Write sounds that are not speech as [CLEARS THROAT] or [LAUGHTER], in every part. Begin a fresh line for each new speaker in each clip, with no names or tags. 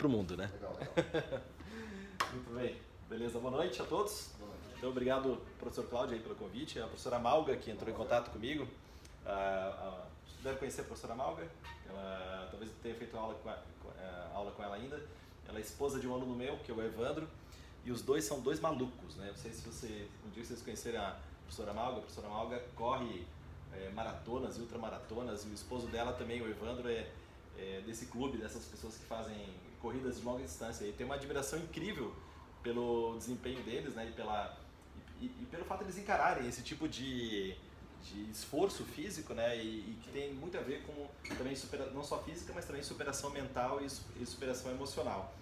para o mundo, né?
Legal, legal. [LAUGHS]
Muito bem. Beleza, boa noite a todos.
Noite.
Então, obrigado, professor Cláudio, aí, pelo convite. A professora Malga, que entrou em contato comigo. Ah, ah, Você deve conhecer a professora Malga. Ela talvez tenha feito aula com, a- eh, aula com ela ainda. Ela é esposa de um aluno meu, que é o Evandro. E os dois são dois malucos, né? Não sei se você, um dia vocês conhecerem a professora Malga. A professora Malga corre eh, maratonas e ultramaratonas. E o esposo dela também, o Evandro, é, é desse clube, dessas pessoas que fazem corridas de longa distância. E tem uma admiração incrível pelo desempenho deles, né? E, pela, e, e pelo fato de eles encararem esse tipo de, de esforço físico, né? E, e que tem muito a ver com também supera, não só física, mas também superação mental e, e superação emocional.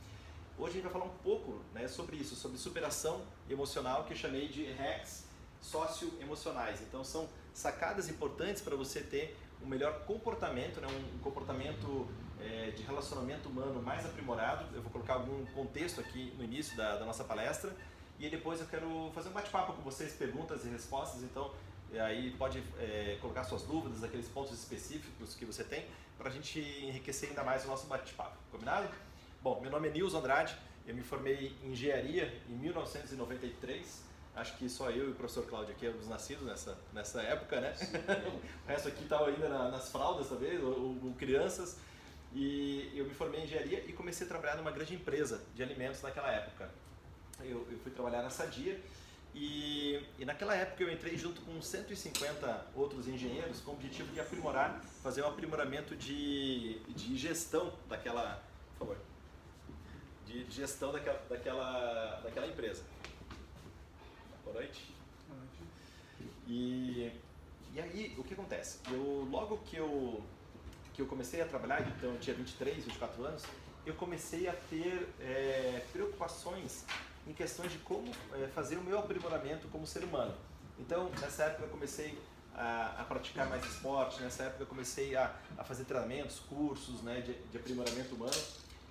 Hoje a gente vai falar um pouco né, sobre isso, sobre superação emocional, que eu chamei de hacks socioemocionais. Então são sacadas importantes para você ter um melhor comportamento, né, um comportamento eh, de relacionamento humano mais aprimorado. Eu vou colocar algum contexto aqui no início da, da nossa palestra e depois eu quero fazer um bate-papo com vocês, perguntas e respostas. Então aí pode eh, colocar suas dúvidas, aqueles pontos específicos que você tem, para a gente enriquecer ainda mais o nosso bate-papo. Combinado? Bom, meu nome é Nils Andrade, eu me formei em engenharia em 1993. Acho que só eu e o professor Cláudio aqui éramos nascidos nessa, nessa época, né? [LAUGHS] o resto aqui estava ainda na- nas fraldas, talvez, ou, ou crianças. E eu me formei em engenharia e comecei a trabalhar numa grande empresa de alimentos naquela época. Eu, eu fui trabalhar na Sadia e, e naquela época eu entrei junto com 150 outros engenheiros com o objetivo de aprimorar, fazer um aprimoramento de, de gestão daquela, por favor, de gestão daquela, daquela, daquela empresa. Boa noite. E, e aí, o que acontece? Eu, logo que eu, que eu comecei a trabalhar, então eu tinha 23, 24 anos, eu comecei a ter é, preocupações em questões de como é, fazer o meu aprimoramento como ser humano. Então, nessa época eu comecei a, a praticar mais esporte, nessa época eu comecei a, a fazer treinamentos, cursos né, de, de aprimoramento humano.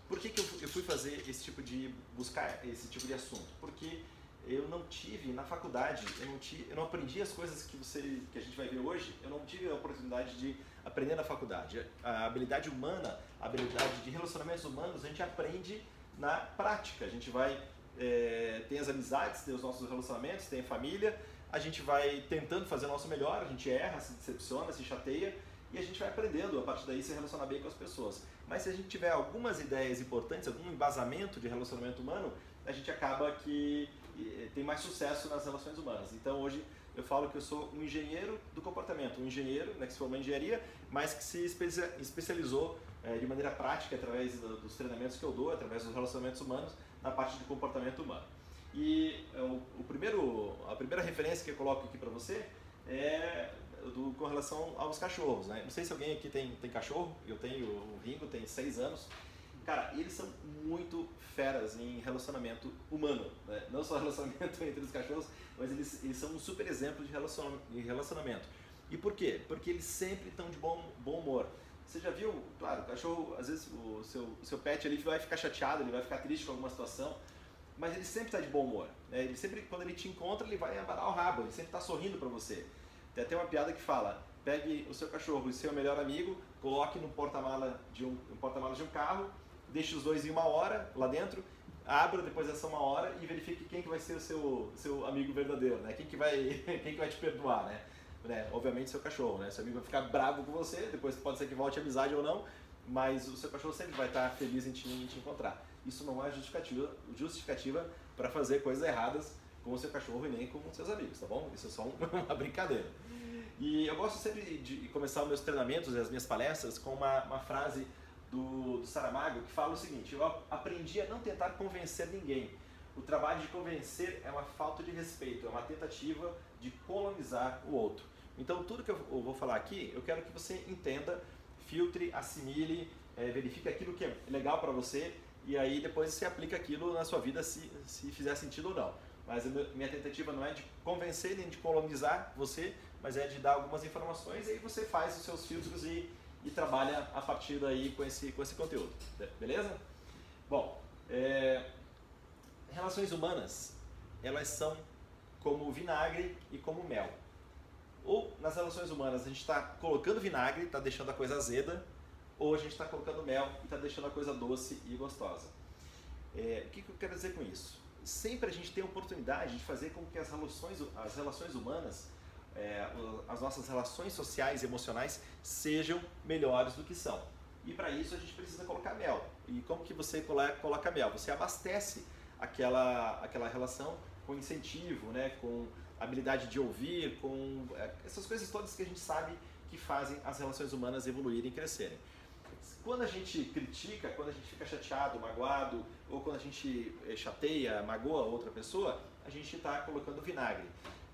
Por que, que eu, eu fui fazer esse tipo de, buscar esse tipo de assunto? Porque eu não tive na faculdade, eu não, tive, eu não aprendi as coisas que, você, que a gente vai ver hoje, eu não tive a oportunidade de aprender na faculdade. A habilidade humana, a habilidade de relacionamentos humanos, a gente aprende na prática. A gente vai, é, tem as amizades, tem os nossos relacionamentos, tem a família, a gente vai tentando fazer o nosso melhor, a gente erra, se decepciona, se chateia e a gente vai aprendendo a partir daí se relacionar bem com as pessoas. Mas se a gente tiver algumas ideias importantes, algum embasamento de relacionamento humano, a gente acaba que eh, tem mais sucesso nas relações humanas. Então hoje eu falo que eu sou um engenheiro do comportamento, um engenheiro né, que se formou em engenharia, mas que se especia- especializou eh, de maneira prática através do- dos treinamentos que eu dou, através dos relacionamentos humanos, na parte de comportamento humano. E eh, o, o primeiro, a primeira referência que eu coloco aqui para você é do, com relação aos cachorros. Né? Não sei se alguém aqui tem, tem cachorro, eu tenho, o Ringo tem seis anos. Cara, eles são muito feras em relacionamento humano, né? não só [LAUGHS] relacionamento entre os cachorros, mas eles, eles são um super exemplo de relaciona- de relacionamento. E por quê? Porque eles sempre estão de bom, bom humor. Você já viu, claro, o cachorro, às vezes o seu, o seu pet ali vai ficar chateado, ele vai ficar triste com alguma situação, mas ele sempre está de bom humor. né? Ele sempre, quando ele te encontra, ele vai abanar o rabo, ele sempre está sorrindo para você. Tem até uma piada que fala: pegue o seu cachorro e seu melhor amigo, coloque no porta-mala de um, no porta-malas de um carro, deixe os dois em uma hora lá dentro, abra depois dessa uma hora e verifique quem que vai ser o seu, seu amigo verdadeiro, né? Quem que vai, [LAUGHS] quem que vai te perdoar, né? né? Obviamente seu cachorro, né? Seu amigo vai ficar bravo com você, depois pode ser que volte a amizade ou não, mas o seu cachorro sempre vai estar feliz em te, em te encontrar. Isso não é justificativa, justificativa para fazer coisas erradas com o seu cachorro e nem com seus amigos, tá bom? Isso é só um- [LAUGHS] uma brincadeira. E eu gosto sempre de começar os meus treinamentos e as minhas palestras com uma, uma frase do, do Saramago que fala o seguinte: Eu aprendi a não tentar convencer ninguém. O trabalho de convencer é uma falta de respeito, é uma tentativa de colonizar o outro. Então, tudo que eu vou falar aqui, eu quero que você entenda, filtre, assimile, eh, verifique aquilo que é legal para você e aí depois você aplica aquilo na sua vida se, se fizer sentido ou não. Mas a minha tentativa não é de convencer nem de colonizar você, mas é de dar algumas informações e aí você faz os seus filtros e, e trabalha a partir daí com esse, com esse conteúdo. Be- Beleza? Bom, é, relações humanas, elas são como vinagre e como mel. Ou nas relações humanas a gente está colocando vinagre, está deixando a coisa azeda, ou a gente está colocando mel e está deixando a coisa doce e gostosa. É, o que, que eu quero dizer com isso? Sempre a gente tem a oportunidade de fazer com que as relações, as relações humanas, é, as nossas relações sociais e emocionais sejam melhores do que são. E para isso a gente precisa colocar mel. E como que você coloca mel? Você abastece aquela, aquela relação com incentivo, né? com habilidade de ouvir, com é, essas coisas todas que a gente sabe que fazem as relações humanas evoluírem e crescerem. Quando a gente critica, quando a gente fica chateado, magoado, ou quando a gente eh, chateia, magoa outra pessoa, a gente está colocando vinagre.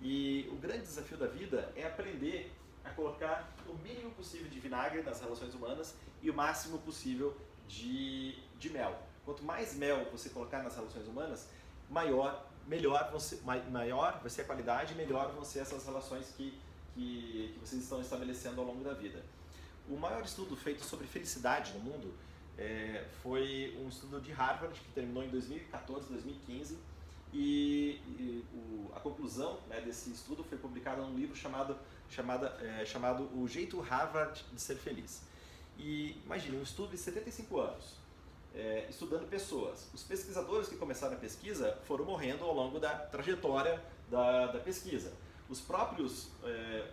E o grande desafio da vida é aprender a colocar o mínimo possível de vinagre nas relações humanas e o máximo possível de, de mel. Quanto mais mel você colocar nas relações humanas, maior, melhor, você, maior vai ser a qualidade e melhor vão ser essas relações que, que, que vocês estão estabelecendo ao longo da vida. O maior estudo feito sobre felicidade no mundo é, foi um estudo de Harvard que terminou em 2014, 2015 e, e o, a conclusão né, desse estudo foi publicada num livro chamado, chamada, é, chamado O Jeito Harvard de Ser Feliz. E imagine, um estudo de 75 anos, é, estudando pessoas. Os pesquisadores que começaram a pesquisa foram morrendo ao longo da trajetória da, da pesquisa. Os próprios, é,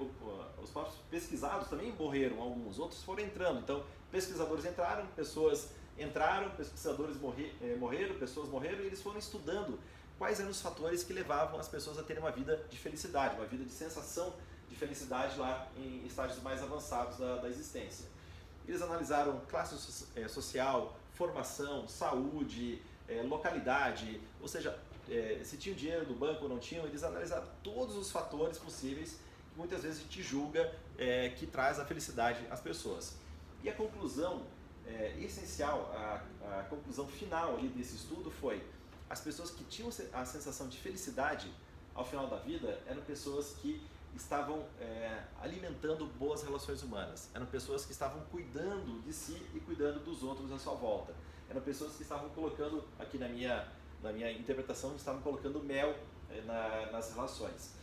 os próprios pesquisados também morreram, alguns, outros foram entrando. Então, pesquisadores entraram, pessoas entraram, pesquisadores morri, é, morreram, pessoas morreram e eles foram estudando quais eram os fatores que levavam as pessoas a terem uma vida de felicidade, uma vida de sensação de felicidade lá em estágios mais avançados da, da existência. Eles analisaram classe é, social, formação, saúde, é, localidade, ou seja, é, se tinham dinheiro no banco ou não tinham, eles analisaram todos os fatores possíveis que muitas vezes gente julga que traz a felicidade às pessoas. E a conclusão essencial, a, a, conclusão final ali desse estudo foi as pessoas que tinham a sensação de felicidade ao final da vida eram pessoas que estavam é, alimentando boas relações humanas, eram pessoas que estavam cuidando de si e cuidando dos outros à sua volta, eram pessoas que estavam colocando, aqui na minha na minha interpretação, estavam colocando mel eh, na, nas relações.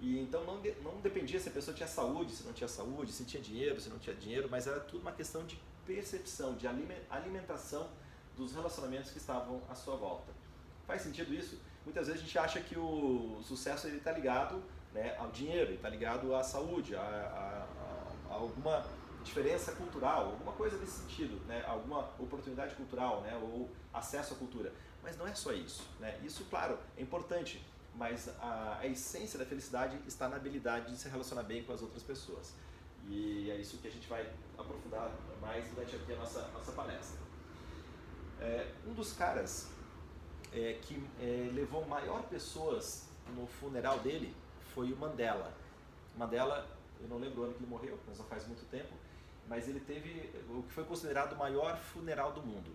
E então não, não dependia se a pessoa tinha saúde, se não tinha saúde, se tinha dinheiro, se não tinha dinheiro, mas era tudo uma questão de percepção, de alimentação dos relacionamentos que estavam à sua volta. Faz sentido isso? Muitas vezes a gente acha que o sucesso está ligado né, ao dinheiro, está ligado à saúde, a, a, a, alguma diferença cultural, alguma coisa desse sentido, né, alguma oportunidade cultural né, ou acesso à cultura. Mas não é só isso. Né? Isso, claro, é importante, mas a, a essência da felicidade está na habilidade de se relacionar bem com as outras pessoas. E é isso que a gente vai aprofundar mais durante aqui a nossa, nossa palestra. É, um dos caras é, que é, levou maior pessoas no funeral dele foi o Mandela. Mandela, eu não lembro o ano que ele morreu, mas já faz muito tempo, mas ele teve o que foi considerado o maior funeral do mundo.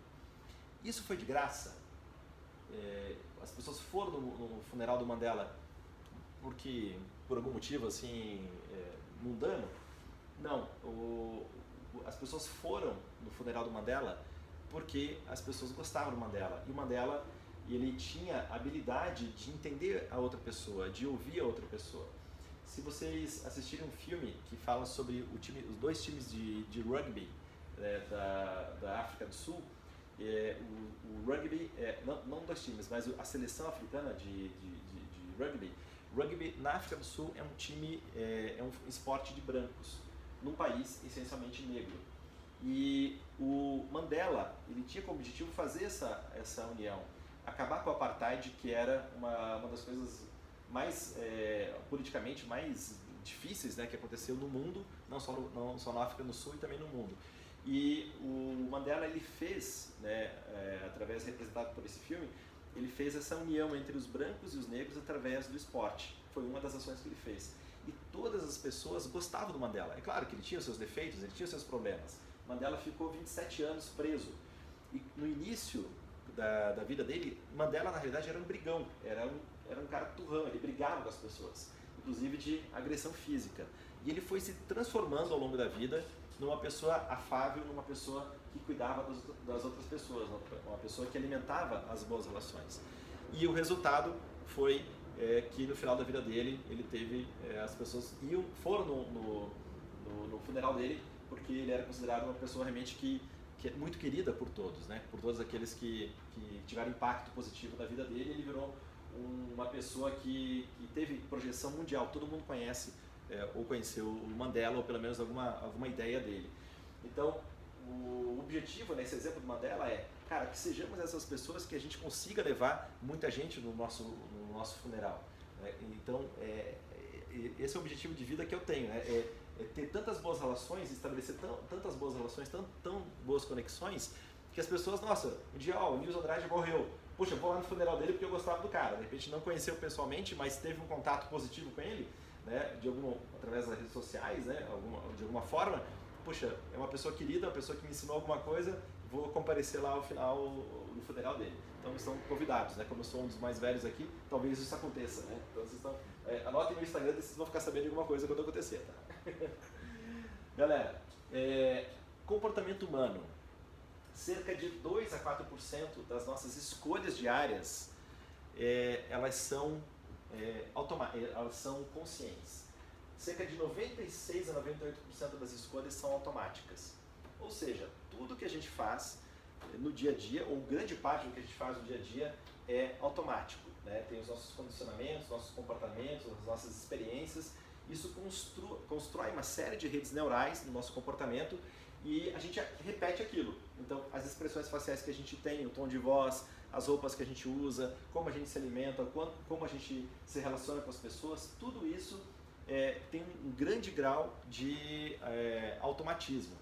Isso foi de graça? é, as pessoas foram no, no, funeral do Mandela porque por algum motivo assim é, mundano? Não, o, as pessoas foram no funeral do Mandela porque as pessoas gostavam do Mandela e o Mandela ele tinha habilidade de entender a outra pessoa, de ouvir a outra pessoa. Se vocês assistirem um filme que fala sobre time, os dois times de, de rugby é, da, da África do Sul, é, o, o, rugby, é, não, não dois times, mas a seleção africana de, de, de, de, rugby, rugby na África do Sul é um time, é, é um esporte de brancos, num país essencialmente negro. E o Mandela, ele tinha como objetivo fazer essa, essa união, acabar com o apartheid, que era uma, uma das coisas mais, é, politicamente, mais difíceis né, que aconteceu no mundo, não só, no, não só na África do Sul e também no mundo. E o Mandela ele fez, né, é, através representado por esse filme, ele fez essa união entre os brancos e os negros através do esporte. Foi uma das ações que ele fez. E todas as pessoas gostavam do Mandela. É claro que ele tinha seus defeitos, ele tinha seus problemas. Mandela ficou 27 anos preso. E no início da, da vida dele, Mandela na realidade era um brigão, era um, era um cara turrão, ele brigava com as pessoas, inclusive de agressão física. E ele foi se transformando ao longo da vida numa pessoa afável, numa pessoa que cuidava das, das outras pessoas, uma pessoa que alimentava as boas relações. E o resultado foi é, que no final da vida dele, ele teve, é, as pessoas iam, foram no, no, no, no, funeral dele porque ele era considerado uma pessoa realmente que, que é muito querida por todos, né? Por todos aqueles que, que tiveram impacto positivo na vida dele, ele virou uma pessoa que, que teve projeção mundial, todo mundo conhece é, ou conheceu o Mandela, ou pelo menos alguma, alguma ideia dele. Então, o objetivo nesse exemplo do Mandela é, cara, que sejamos essas pessoas que a gente consiga levar muita gente no nosso, no nosso funeral. Né? Então, é, é, esse é o objetivo de vida que eu tenho, né? é, é ter tantas boas relações, estabelecer tão, tantas boas relações, tão, tão boas conexões, que as pessoas, nossa, um dia, ó, o Nils Andrade morreu, puxa, vou lá no funeral dele porque eu gostava do cara. De repente não conheceu pessoalmente, mas teve um contato positivo com ele, né, de alguma, através das redes sociais, né, alguma, de alguma forma. Puxa, é uma pessoa querida, uma pessoa que me ensinou alguma coisa, vou comparecer lá ao final no funeral dele. Então estão convidados, né? Como eu sou um dos mais velhos aqui, talvez isso aconteça, né? Então vocês estão, é, anotem no Instagram, vocês vão ficar sabendo de alguma coisa quando acontecer, tá? [LAUGHS] Galera, é, comportamento humano cerca de 2 a 4% das nossas escolhas diárias é, elas, são, é, é, elas são conscientes. Cerca de 96 a 98% das escolhas são automáticas. Ou seja, tudo que a gente faz no dia a dia, ou grande parte do que a gente faz no dia a dia, é automático. Né? Tem os nossos condicionamentos, nossos comportamentos, as nossas experiências. Isso constrói uma série de redes neurais no nosso comportamento e a gente repete aquilo. Então, as expressões faciais que a gente tem, o tom de voz, as roupas que a gente usa, como a gente se alimenta, como a gente se relaciona com as pessoas, tudo isso é, tem um grande grau de é, automatismo.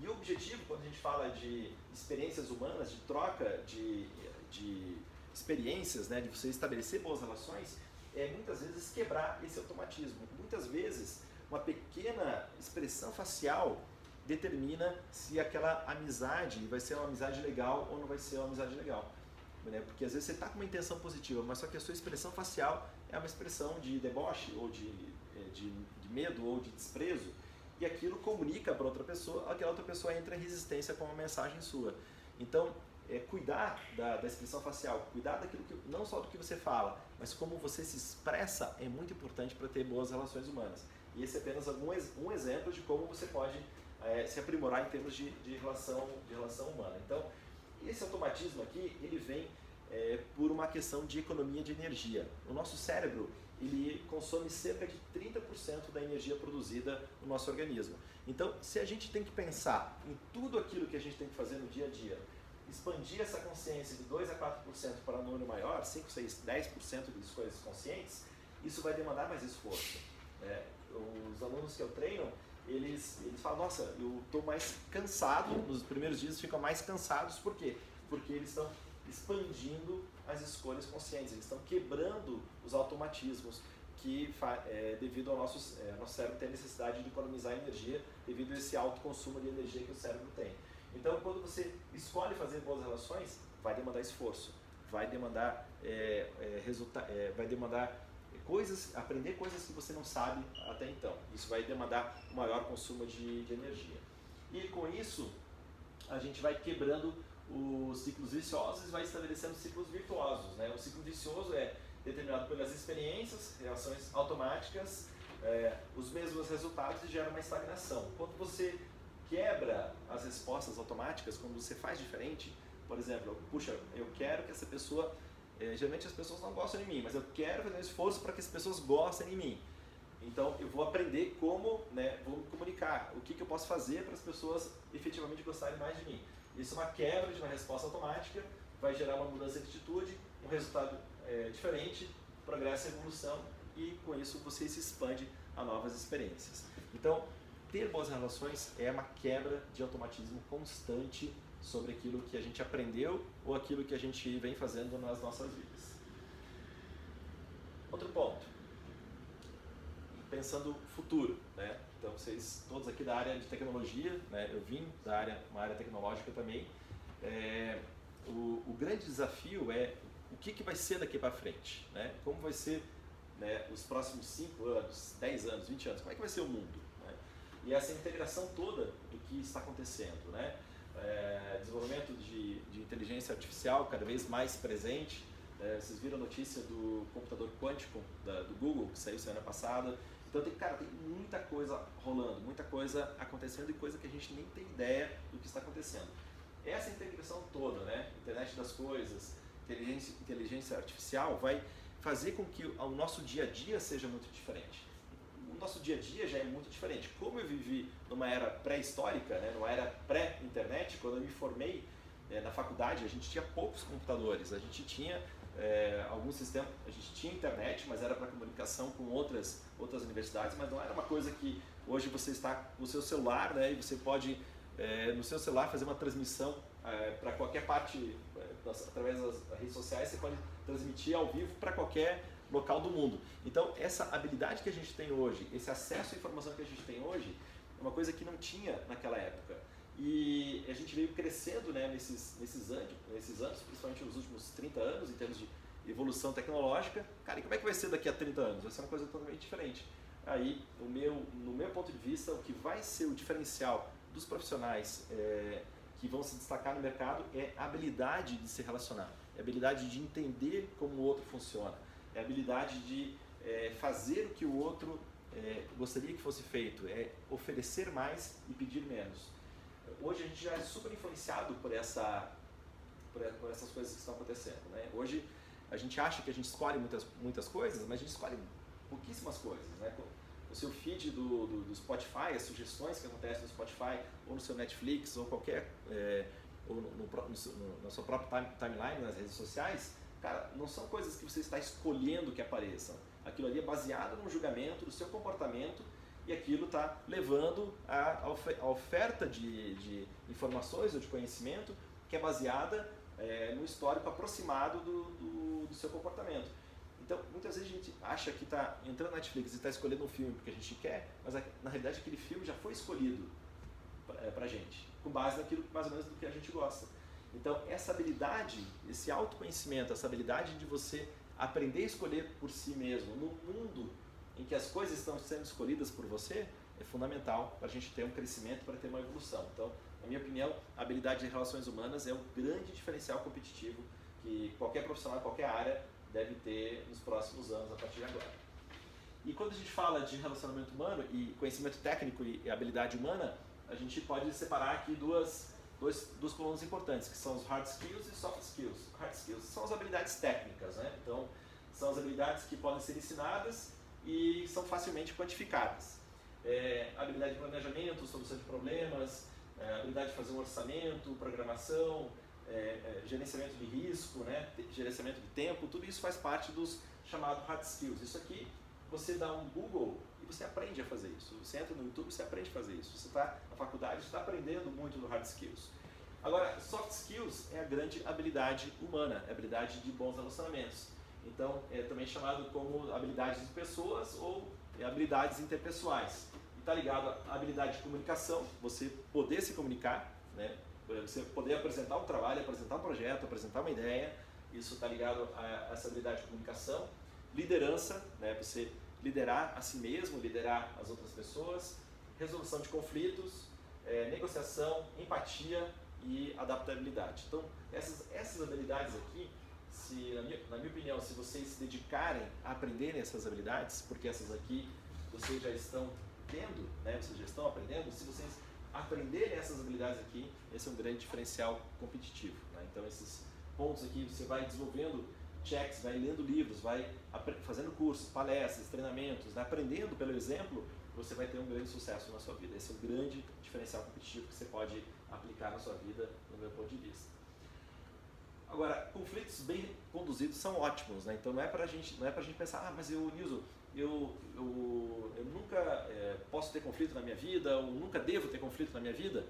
E o objetivo, quando a gente fala de experiências humanas, de troca de, de experiências, né, de você estabelecer boas relações, é muitas vezes quebrar esse automatismo. Muitas vezes, uma pequena expressão facial determina se aquela amizade vai ser uma amizade legal ou não vai ser uma amizade legal. Né? Porque às vezes você está com uma intenção positiva, mas só que a sua expressão facial é uma expressão de deboche ou de, é, de, de medo ou de desprezo e aquilo comunica para outra pessoa, aquela outra pessoa entra em resistência com uma mensagem sua. Então, é, cuidar da, da, expressão facial, cuidar daquilo que, não só do que você fala, mas como você se expressa é muito importante para ter boas relações humanas. E esse é apenas algum, um exemplo de como você pode é, se aprimorar em termos de, de, relação, de relação humana. Então, esse automatismo aqui, ele vem é, por uma questão de economia de energia. O nosso cérebro, ele consome cerca de 30% da energia produzida no nosso organismo. Então, se a gente tem que pensar em tudo aquilo que a gente tem que fazer no dia a dia, expandir essa consciência de 2 a 4% para um número maior, 5, 6, 10% de coisas conscientes, isso vai demandar mais esforço. É, os alunos que eu treino, eles, eles falam, nossa, eu estou mais cansado, nos primeiros dias ficam mais cansados, por quê? Porque eles estão expandindo as escolhas conscientes, eles estão quebrando os automatismos que é, devido ao nosso, é, nosso cérebro ter necessidade de economizar energia devido a esse alto consumo de energia que o cérebro tem. Então, quando você escolhe fazer boas relações, vai demandar esforço, vai demandar é, é, é, vai demandar coisas, aprender coisas que você não sabe até então. Isso vai demandar um maior consumo de, de energia. E com isso, a gente vai quebrando os ciclos viciosos e vai estabelecendo ciclos virtuosos. Né? O ciclo vicioso é determinado pelas experiências, reações automáticas, é, os mesmos resultados e gera uma estagnação. Quando você quebra as respostas automáticas, quando você faz diferente, por exemplo, puxa, eu quero que essa pessoa é, geralmente as pessoas não gostam de mim, mas eu quero fazer um esforço para que as pessoas gostem de mim. Então eu vou aprender como, né, vou me comunicar, o que, que eu posso fazer para as pessoas efetivamente gostarem mais de mim. Isso é uma quebra de uma resposta automática, vai gerar uma mudança de atitude, um resultado é, diferente, progresso e evolução, e com isso você se expande a novas experiências. Então, ter boas relações é uma quebra de automatismo constante sobre aquilo que a gente aprendeu ou aquilo que a gente vem fazendo nas nossas vidas. Outro ponto, pensando futuro, né? Então vocês todos aqui da área de tecnologia, né? Eu vim da área, uma área tecnológica também. É, o, o, grande desafio é o que, que vai ser daqui para frente, né? Como vai ser né, os próximos 5 anos, 10 anos, 20 anos, como é que vai ser o mundo? Né? E essa integração toda do que está acontecendo, né? É, desenvolvimento de, de, inteligência artificial cada vez mais presente. É, vocês viram a notícia do computador quântico da, do Google, que saiu semana passada, Então, tem, cara, tem muita coisa rolando, muita coisa acontecendo e coisa que a gente nem tem ideia do que está acontecendo. Essa integração toda, né? Internet das coisas, inteligência, inteligência artificial, vai fazer com que o nosso dia a dia seja muito diferente. Nosso dia a dia já é muito diferente. Como eu vivi numa era pré-histórica, né? numa era pré-internet, quando eu me formei é, na faculdade, a gente tinha poucos computadores, a gente tinha é, alguns sistemas, a gente tinha internet, mas era para comunicação com outras, outras universidades, mas não era uma coisa que hoje você está com o seu celular né, e você pode, é, no seu celular, fazer uma transmissão para qualquer parte, através das redes sociais, você pode transmitir ao vivo para qualquer local do mundo. Então, essa habilidade que a gente tem hoje, esse acesso à informação que a gente tem hoje, é uma coisa que não tinha naquela época. E a gente veio crescendo né, nesses, nesses, anos, nesses anos, principalmente nos últimos 30 anos, em termos de evolução tecnológica. Cara, e como é que vai ser daqui a 30 anos? Vai ser uma coisa totalmente diferente. Aí, o meu, no meu ponto de vista, o que vai ser o diferencial dos profissionais é, que vão se destacar no mercado é a habilidade de se relacionar, é a habilidade de entender como o outro funciona, é a habilidade de é, fazer o que o outro é, gostaria que fosse feito, é oferecer mais e pedir menos hoje a gente já é super influenciado por, essa, por, por essas coisas que estão acontecendo. Né? Hoje a gente acha que a gente escolhe muitas, muitas coisas, mas a gente escolhe pouquíssimas coisas. Né? O seu feed do, do, do Spotify, as sugestões que acontecem no Spotify, ou no seu Netflix, ou qualquer. É, ou no, no, no, na sua própria time, timeline, nas redes sociais, cara, não são coisas que você está escolhendo que apareçam. Aquilo ali é baseado no julgamento do seu comportamento e aquilo está levando a, a oferta de, de, informações ou de conhecimento que é baseada é, no histórico aproximado do, do, do, seu comportamento. Então, muitas vezes a gente acha que está entrando na Netflix e está escolhendo um filme porque a gente quer, mas na realidade aquele filme já foi escolhido para a é, gente, com base naquilo mais ou menos do que a gente gosta. Então, essa habilidade, esse autoconhecimento, essa habilidade de você aprender a escolher por si mesmo, no mundo em que as coisas estão sendo escolhidas por você, é fundamental para a gente ter um crescimento, para ter uma evolução. Então, na minha opinião, a habilidade de relações humanas é um grande diferencial competitivo que qualquer profissional, qualquer área deve ter nos próximos anos, a partir de agora. E quando a gente fala de relacionamento humano e conhecimento técnico e habilidade humana, a gente pode separar aqui duas, dois, duas colunas importantes, que são os hard skills e soft skills. Hard skills são as habilidades técnicas, né? Então, são as habilidades que podem ser ensinadas e são facilmente quantificadas. É, habilidade de planejamento, solução de problemas, é, habilidade de fazer um orçamento, programação, é, é, gerenciamento de risco, né, gerenciamento de tempo, tudo isso faz parte dos chamados hard skills. Isso aqui, você dá um Google você aprende a fazer isso. Você entra no YouTube, você aprende a fazer isso. Você está na faculdade, você está aprendendo muito do hard skills. Agora, soft skills é a grande habilidade humana, é a habilidade de bons relacionamentos. Então, é também chamado como habilidades de pessoas ou é, habilidades interpessoais. Está ligado à habilidade de comunicação, você poder se comunicar, né? você poder apresentar um trabalho, apresentar um projeto, apresentar uma ideia, isso está ligado a essa habilidade de comunicação. Liderança, né? você liderar a si mesmo, liderar as outras pessoas. Resolução de conflitos, é, negociação, empatia e adaptabilidade. Então, essas, essas habilidades aqui se, na minha, na minha opinião, se vocês se dedicarem a aprenderem essas habilidades, porque essas aqui vocês já estão tendo, né, vocês já estão aprendendo, se vocês aprenderem essas habilidades aqui, esse é um grande diferencial competitivo. Né? Então, esses pontos aqui, você vai desenvolvendo checks, vai lendo livros, vai fazendo cursos, palestras, treinamentos, né? aprendendo pelo exemplo, você vai ter um grande sucesso na sua vida. Esse é um grande diferencial competitivo que você pode aplicar na sua vida, no meu ponto de vista. Agora, conflitos bem conduzidos são ótimos, né? Então não é para gente, não é pra gente pensar, ah, mas eu, Nilson, eu, eu, eu nunca é, posso ter conflito na minha vida, ou nunca devo ter conflito na minha vida.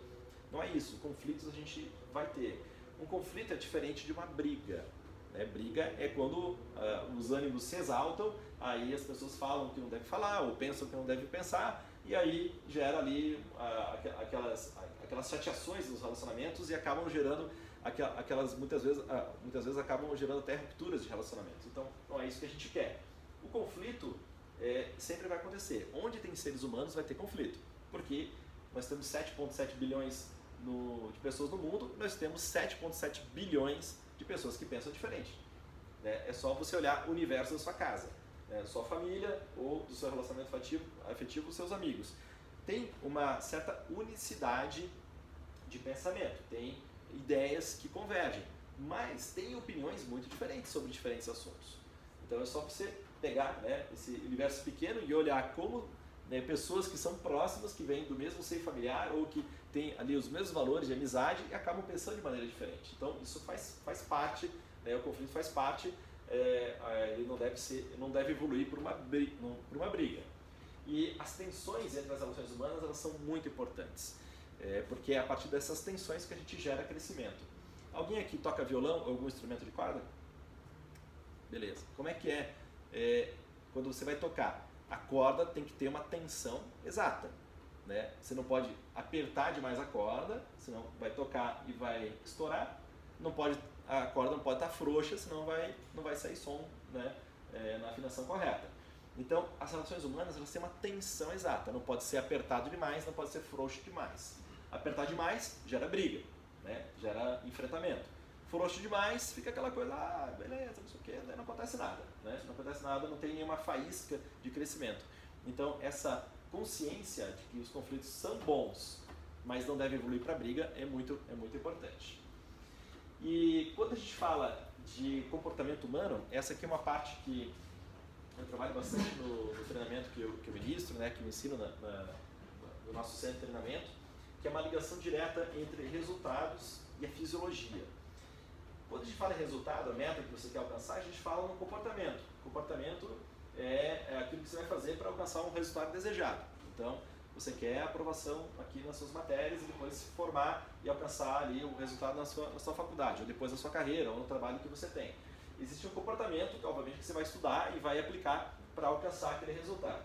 Não é isso. Conflitos a gente vai ter. Um conflito é diferente de uma briga. Né? Briga é quando uh, os ânimos se exaltam, aí as pessoas falam o que não deve falar, ou pensam o que não deve pensar, e aí gera ali uh, aquelas, aquelas chateações nos relacionamentos e acabam gerando aquelas muitas vezes, ah, muitas vezes acabam gerando até rupturas de relacionamentos. Então, não é isso que a gente quer. O conflito é, sempre vai acontecer. Onde tem seres humanos vai ter conflito, porque nós temos 7,7 bilhões no, de pessoas no mundo, nós temos 7,7 bilhões de pessoas que pensam diferente. Né? É só você olhar o universo da sua casa. né, sua família ou do seu relacionamento afetivo, afetivo seus amigos. Tem uma certa unicidade de pensamento, tem ideias que convergem, mas tem opiniões muito diferentes sobre diferentes assuntos. Então é só você pegar né, esse universo pequeno e olhar como né, pessoas que são próximas, que vêm do mesmo seio familiar ou que têm ali os mesmos valores de amizade e acabam pensando de maneira diferente. Então isso faz, faz parte, né, o conflito faz parte, é, é ele não deve, ser, não deve evoluir por uma, por uma briga. E as tensões entre as relações humanas elas são muito importantes, é, porque é a partir dessas tensões que a gente gera crescimento. Alguém aqui toca violão ou algum instrumento de corda? Beleza. Como é que é, é quando você vai tocar? a corda tem que ter uma tensão exata. Né? Você não pode apertar demais a corda, senão vai tocar e vai estourar. Não pode, a corda não pode estar frouxa, senão vai, não vai sair som né? É, na afinação correta. Então, as relações humanas elas têm uma tensão exata. Não pode ser apertado demais, não pode ser frouxo demais. Apertar demais gera briga, né? gera enfrentamento frouxo demais, fica aquela coisa, ah, beleza, não sei o que, não acontece nada. Né? Não acontece nada, não tem nenhuma faísca de crescimento. Então, essa consciência de que os conflitos são bons, mas não devem evoluir para briga, é muito, é muito importante. E quando a gente fala de comportamento humano, essa aqui é uma parte que eu trabalho bastante no, no treinamento que eu, que eu ministro, né, que eu ensino na, na, no nosso centro de treinamento, que é uma ligação direta entre resultados e a fisiologia. Quando a gente fala em resultado, a meta que você quer alcançar, a gente fala no comportamento. comportamento é, é aquilo que você vai fazer para alcançar um resultado desejado. Então, você quer aprovação aqui nas suas matérias e depois se formar e alcançar ali o resultado na sua, na sua faculdade, ou depois na sua carreira, ou no trabalho que você tem. Existe um comportamento obviamente, que você vai estudar e vai aplicar para alcançar aquele resultado.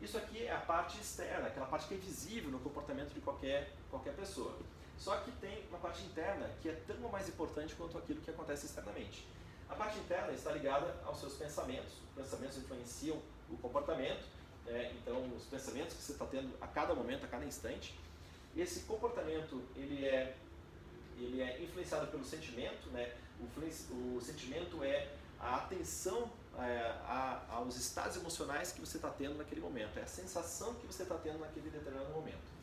Isso aqui é a parte externa, aquela parte que é visível no comportamento de qualquer, qualquer pessoa. Só que tem uma parte interna que é tão mais importante quanto aquilo que acontece externamente. A parte interna está ligada aos seus pensamentos. Os pensamentos influenciam o comportamento, né? então os pensamentos que você está tendo a cada momento, a cada instante. Esse comportamento ele é ele é influenciado pelo sentimento, né? O, o sentimento é a atenção é, a, aos estados emocionais que você está tendo naquele momento, é a sensação que você está tendo naquele determinado momento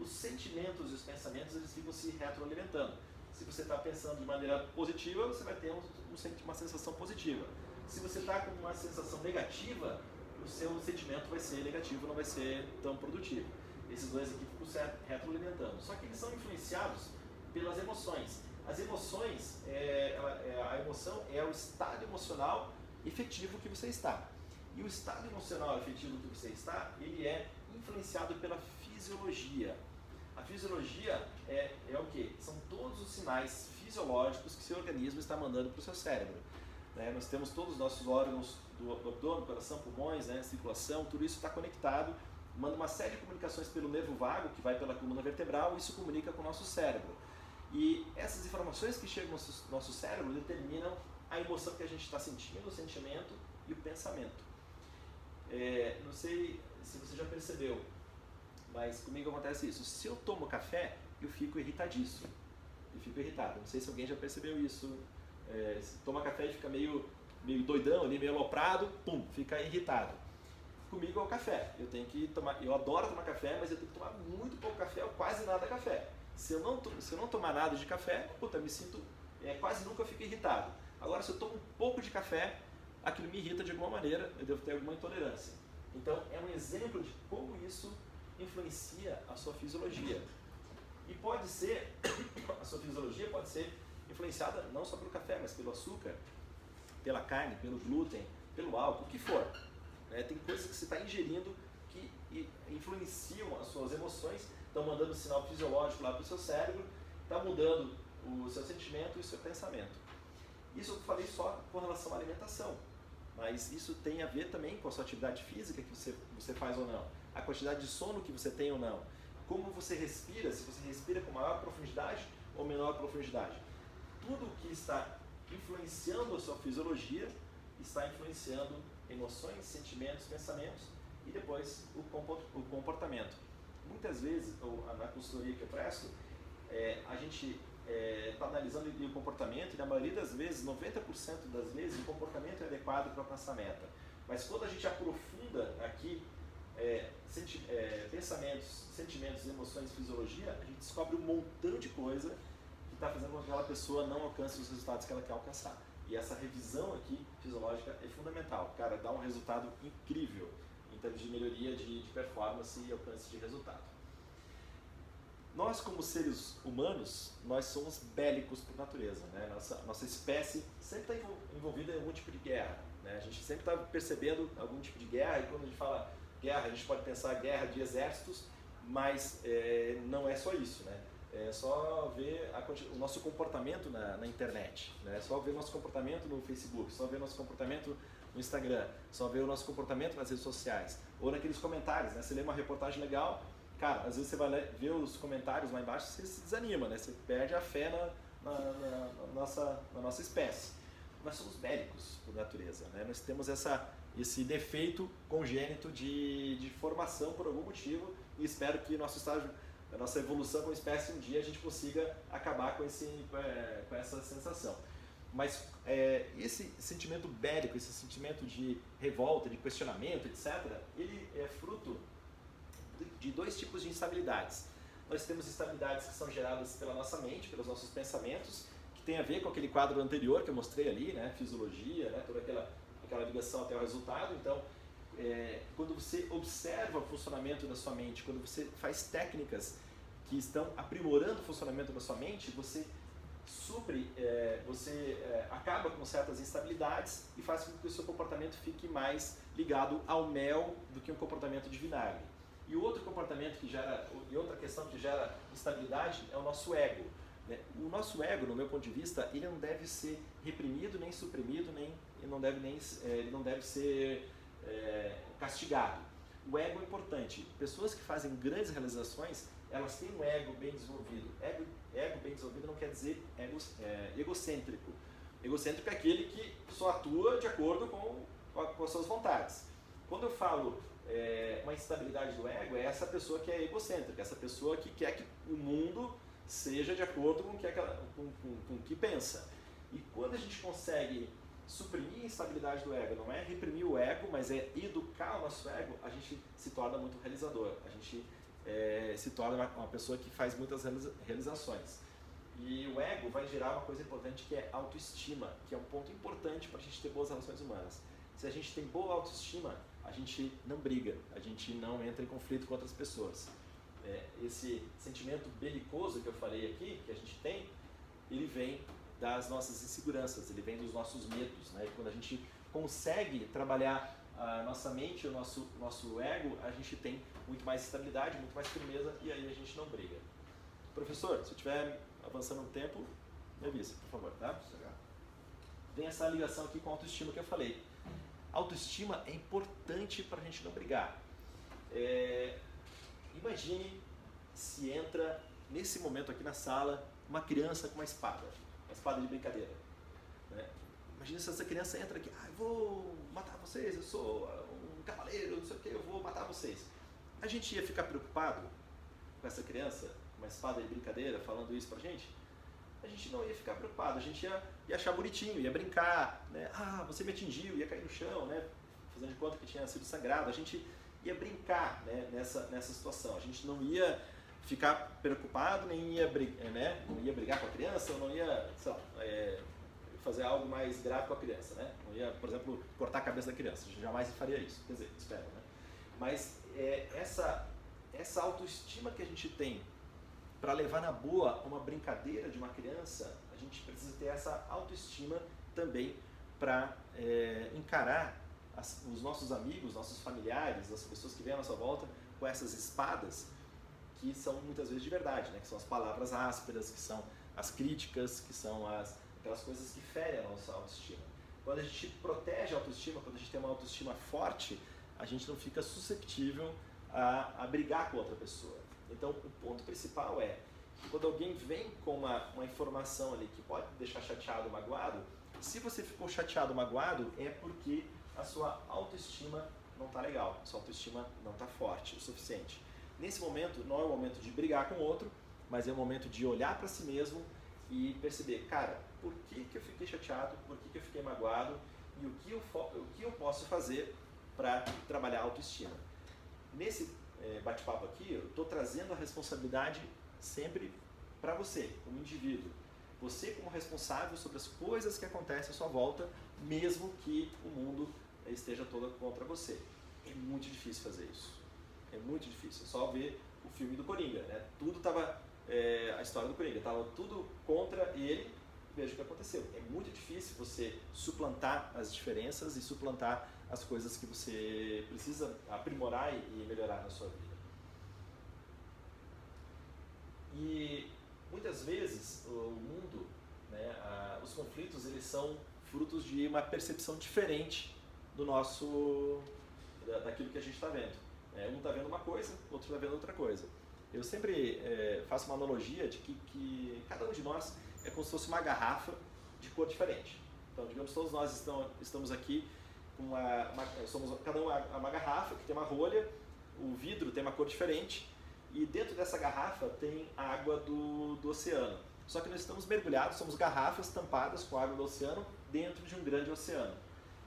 os sentimentos e os pensamentos eles ficam se retroalimentando. Se você está pensando de maneira positiva, você vai ter um, um, uma sensação positiva. Se você está com uma sensação negativa, o seu sentimento vai ser negativo, não vai ser tão produtivo. Esses dois aqui ficam se retroalimentando. Só que eles são influenciados pelas emoções. As emoções, é, é, a emoção é o estado emocional efetivo que você está. E o estado emocional efetivo que você está, ele é influenciado pela fisiologia. A fisiologia é, é o que? São todos os sinais fisiológicos que seu organismo está mandando para o seu cérebro. Né? Nós temos todos os nossos órgãos do, do abdômen, coração, pulmões, né? circulação, tudo isso está conectado, manda uma série de comunicações pelo nervo vago, que vai pela coluna vertebral, e isso comunica com o nosso cérebro. E essas informações que chegam nosso, nosso cérebro determinam a emoção que a gente está sentindo, o sentimento e o pensamento. É, não sei se você já percebeu, mas comigo acontece isso. Se eu tomo café, eu fico irritadíssimo. Eu fico irritado. Não sei se alguém já percebeu isso. É, se toma café e fica meio, meio doidão ali, meio aloprado, pum, fica irritado. Comigo é o café. Eu tenho que tomar. Eu adoro tomar café, mas eu tenho que tomar muito pouco café ou quase nada café. Se eu não, se eu não tomar nada de café, puta, me sinto. É, quase nunca fico irritado. Agora, se eu tomo um pouco de café, aquilo me irrita de alguma maneira, eu devo ter alguma intolerância. Então, é um exemplo de como isso influencia a sua fisiologia. E pode ser, [COUGHS] a sua fisiologia pode ser influenciada não só pelo café, mas pelo açúcar, pela carne, pelo glúten, pelo álcool, o que for. É, tem coisas que você está ingerindo que influenciam as suas emoções, estão mandando sinal fisiológico lá para o seu cérebro, está mudando o seu sentimento e o seu pensamento. Isso eu falei só com relação à alimentação, mas isso tem a ver também com a sua atividade física que você, você faz ou não a quantidade de sono que você tem ou não, como você respira, se você respira com maior profundidade ou menor profundidade. Tudo que está influenciando a sua fisiologia está influenciando emoções, sentimentos, pensamentos e depois o comportamento. Muitas vezes, na consultoria que eu presto, é, a gente está é, tá analisando o comportamento e na maioria das vezes, 90% das vezes, o comportamento é adequado para alcançar a meta. Mas quando a gente aprofunda aqui é, senti é, pensamentos, sentimentos, emoções, fisiologia, a gente descobre um montão de coisa que está fazendo com que aquela pessoa não alcance os resultados que ela quer alcançar. E essa revisão aqui fisiológica é fundamental. Cara, dá um resultado incrível em termos de melhoria de, de performance e alcance de resultado. Nós, como seres humanos, nós somos bélicos por natureza. Né? Nossa, nossa espécie sempre está envolvida em algum tipo de guerra. Né? A gente sempre está percebendo algum tipo de guerra e quando a gente fala guerra, a gente pode pensar guerra de exércitos, mas é, não é só isso. Né? É só ver a, o nosso comportamento na, na internet, né? Só ver nosso comportamento no Facebook, só ver nosso comportamento no Instagram, só ver o nosso comportamento nas redes sociais, ou naqueles comentários, né? Você lê uma reportagem legal, cara, às vezes você vai ver os comentários lá embaixo você se desanima, né? Você perde a fé na, na, na, nossa, na nossa espécie. Nós somos médicos por natureza, né? Nós temos essa, esse defeito congênito de, de formação por algum motivo e espero que nosso estágio nossa evolução como espécie, um dia a gente consiga acabar com, esse, é, com essa sensação. Mas é, esse sentimento bélico, esse sentimento de revolta, de questionamento, etc., ele é fruto de dois tipos de instabilidades. Nós temos instabilidades que são geradas pela nossa mente, pelos nossos pensamentos, que tem a ver com aquele quadro anterior que eu mostrei ali, né, fisiologia, né, toda aquela, aquela ligação até o resultado. Então, é, quando você observa o funcionamento da sua mente, quando você faz técnicas que estão aprimorando o funcionamento da sua mente, você supre, é, você é, acaba com certas instabilidades e faz com que o seu comportamento fique mais ligado ao mel do que um comportamento de vinagre. E outro comportamento que gera, e outra questão que gera instabilidade é o nosso ego. Né? O nosso ego, no meu ponto de vista, ele não deve ser reprimido, nem suprimido, nem ele não deve nem é, ele não deve ser é, castigado. O ego é importante. Pessoas que fazem grandes realizações, elas têm um ego bem desenvolvido. Ego, ego bem desenvolvido não quer dizer ego, é, egocêntrico. Egocêntrico é aquele que só atua de acordo com, com as suas vontades. Quando eu falo é, uma instabilidade do ego, é essa pessoa que é egocêntrica, essa pessoa que quer que o mundo seja de acordo com o que, aquela, com, com, com o que pensa. E quando a gente consegue suprimir a instabilidade do ego, não é reprimir o ego, mas é educar o nosso ego, a gente se torna muito realizador. A gente é, se torna uma, pessoa que faz muitas realizações. E o ego vai gerar uma coisa importante que é autoestima, que é um ponto importante para a gente ter boas relações humanas. Se a gente tem boa autoestima, a gente não briga, a gente não entra em conflito com outras pessoas. É, esse sentimento belicoso que eu falei aqui, que a gente tem, ele vem das nossas inseguranças, ele vem dos nossos medos. Né? E quando a gente consegue trabalhar a nossa mente, o nosso, nosso ego, a gente tem muito mais estabilidade, muito mais firmeza e aí a gente não briga. Professor, se eu estiver avançando no tempo, me avisa, por favor, tá? Vem essa ligação aqui com a autoestima que eu falei. Autoestima é importante para a gente não brigar. É, imagine se entra nesse momento aqui na sala uma criança com uma espada uma espada de brincadeira. Né? Imagina se essa criança entra aqui, ah, eu vou matar vocês, eu sou um cavaleiro, não sei o que, eu vou matar vocês. A gente ia ficar preocupado com essa criança, uma espada de brincadeira, falando isso pra gente? A gente não ia ficar preocupado, a gente ia, ia achar bonitinho, ia brincar, né? Ah, você me atingiu, ia cair no chão, né? Fazendo de conta que tinha sido sangrado. A gente ia brincar né? nessa, nessa situação. A gente não ia ficar preocupado, nem ia, brigar, né? não ia brigar com a criança, não ia lá, é, fazer algo mais grave com a criança. Né? Não ia, por exemplo, cortar a cabeça da criança. Jamais faria isso. Quer dizer, espero. Né? Mas é, essa, essa autoestima que a gente tem para levar na boa uma brincadeira de uma criança, a gente precisa ter essa autoestima também para é, encarar as, os nossos amigos, nossos familiares, as pessoas que vêm à nossa volta com essas espadas que são muitas vezes de verdade, né? que são as palavras ásperas, que são as críticas, que são as, aquelas coisas que ferem a nossa autoestima. Quando a gente protege a autoestima, quando a gente tem uma autoestima forte, a gente não fica susceptível a, a brigar com outra pessoa. Então, o ponto principal é que quando alguém vem com uma, uma informação ali que pode deixar chateado, magoado, se você ficou chateado, magoado, é porque a sua autoestima não está legal, a sua autoestima não está forte o suficiente. Nesse momento, não é o momento de brigar com o outro, mas é o momento de olhar para si mesmo e perceber, cara, por que, que eu fiquei chateado, por que, que eu fiquei magoado, e o que eu, o que eu posso fazer para trabalhar a autoestima. Nesse é, bate-papo aqui, eu estou trazendo a responsabilidade sempre para você, como indivíduo. Você como responsável sobre as coisas que acontecem à sua volta, mesmo que o mundo esteja todo contra você. É muito difícil fazer isso. É muito difícil. É só ver o filme do Coringa, né? Tudo estava é, a história do Coringa, estava tudo contra ele. Veja o que aconteceu. É muito difícil você suplantar as diferenças e suplantar as coisas que você precisa aprimorar e melhorar na sua vida. E muitas vezes o mundo, né, a, os conflitos, eles são frutos de uma percepção diferente do nosso da, daquilo que a gente está vendo. É, um está vendo uma coisa, o outro está vendo outra coisa. Eu sempre é, faço uma analogia de que, que, cada um de nós é como se fosse uma garrafa de cor diferente. Então, digamos, todos nós estão, estamos aqui com uma, uma somos cada um uma garrafa que tem uma rolha, o vidro tem uma cor diferente e dentro dessa garrafa tem água do, do oceano. Só que nós estamos mergulhados, somos garrafas tampadas com água do oceano dentro de um grande oceano.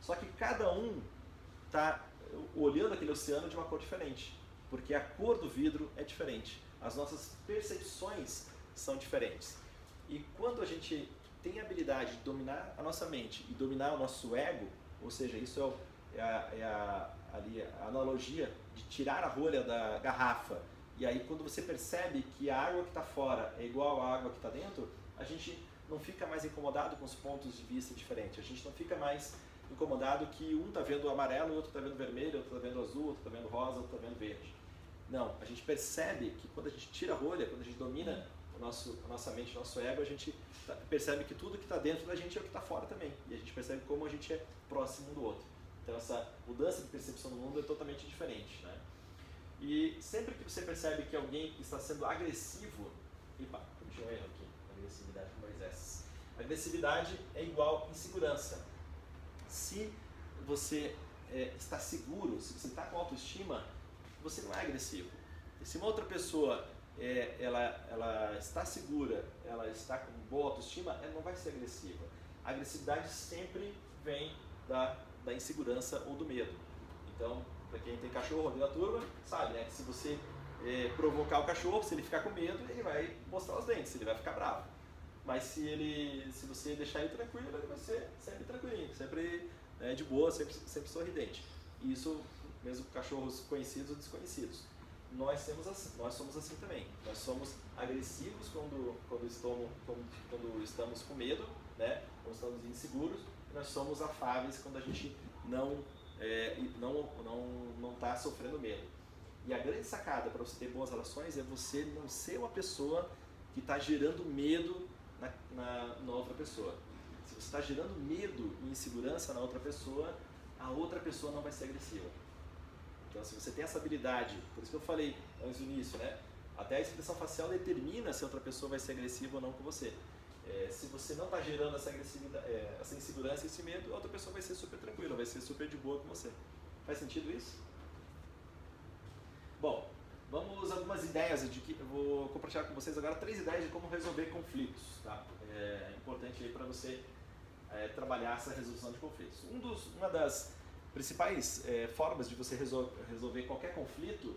Só que cada um está olhando aquele oceano de uma cor diferente, porque a cor do vidro é diferente, as nossas percepções são diferentes. E quando a gente tem a habilidade de dominar a nossa mente e dominar o nosso ego, ou seja, isso é, é, a, é a, ali, a analogia de tirar a rolha da garrafa e aí quando você percebe que a água que está fora é igual à água que está dentro, a gente não fica mais incomodado com os pontos de vista diferentes. A gente não fica mais incomodado que um está vendo amarelo, outro está vendo vermelho, outro está vendo azul, outro está vendo rosa, outro está vendo verde. Não, a gente percebe que quando a gente tira a rolha, quando a gente domina o nosso, a nossa mente, o nosso ego, a gente tá, percebe que tudo que está dentro da gente é o que está fora também. E a gente percebe como a gente é próximo um do outro. Então essa mudança de percepção do mundo é totalmente diferente. Né? E sempre que você percebe que alguém está sendo agressivo, epa, cometi um erro aqui, agressividade com dois S. Agressividade é igual insegurança. Se você é, está seguro, se você está com autoestima, você não é agressivo. E se uma outra pessoa é, ela, ela está segura, ela está com boa autoestima, ela não vai ser agressiva. A agressividade sempre vem da, da insegurança ou do medo. Então, para quem tem cachorro ali na turma, sabe, né? Que se você é, provocar o cachorro, se ele ficar com medo, ele vai mostrar os dentes, ele vai ficar bravo. Mas se ele, se você deixar ele tranquilo, ele vai ser sempre tranquilinho, sempre né, de boa, sempre, sempre sorridente. E isso mesmo com cachorros conhecidos ou desconhecidos. Nós, temos assim, nós somos assim também. Nós somos agressivos quando, quando, estamos, quando, quando estamos com medo, né? quando estamos inseguros, e nós somos afáveis quando a gente não é, não não não está sofrendo medo. E a grande sacada para você ter boas relações é você não ser uma pessoa que está gerando medo na, na, na, outra pessoa. Se você está gerando medo e insegurança na outra pessoa, a outra pessoa não vai ser agressiva. Então, se você tem essa habilidade, por isso que eu falei antes do início, né? Até a expressão facial determina se outra pessoa vai ser agressiva ou não com você. É, se você não está gerando essa agressividade, é, essa insegurança, esse medo, a outra pessoa vai ser super tranquila, vai ser super de boa com você. Faz sentido isso? Bom, vamos algumas ideias de que eu vou compartilhar com vocês agora três ideias de como resolver conflitos, tá? É importante aí para você é, trabalhar essa resolução de conflitos. Um dos, uma das principais é, formas de você resol resolver qualquer conflito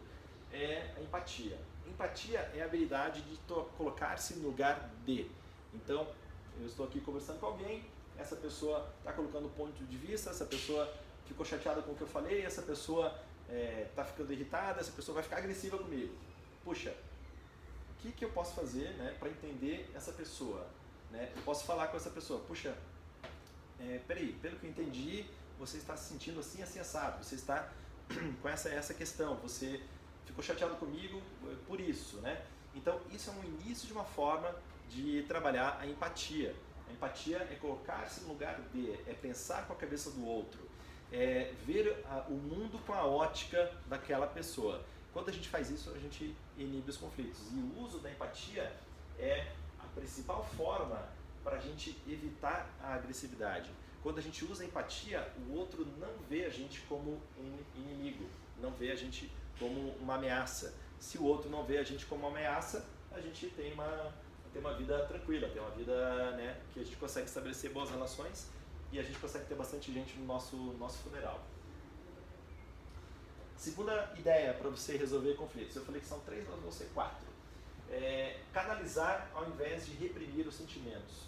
é a empatia. Empatia é a habilidade de colocar-se no lugar de. Então, eu estou aqui conversando com alguém, essa pessoa está colocando ponto de vista, essa pessoa ficou chateada com o que eu falei, essa pessoa é, tá ficando irritada, essa pessoa vai ficar agressiva comigo. Puxa, o que, que eu posso fazer né, para entender essa pessoa? Né? Eu posso falar com essa pessoa, puxa, é, peraí, pelo que eu entendi, você está se sentindo assim, assim, assado, você está [CLEARS THROAT] com essa, essa questão, você ficou chateado comigo por isso, né? Então, isso é um início de uma forma de trabalhar a empatia. A empatia é colocar-se no lugar de, é pensar com a cabeça do outro, é ver a, o mundo com a ótica daquela pessoa. Quando a gente faz isso, a gente inibe os conflitos. E o uso da empatia é a principal forma para a gente evitar a agressividade. Quando a gente usa a empatia, o outro não vê a gente como um inimigo, não vê a gente como uma ameaça. Se o outro não vê a gente como uma ameaça, a gente tem uma, tem uma vida tranquila, tem uma vida né, que a gente consegue estabelecer boas relações e a gente consegue ter bastante gente no nosso, nosso funeral. Segunda ideia para você resolver conflitos. Eu falei que são três, mas vão ser quatro. É, canalizar ao invés de reprimir os sentimentos.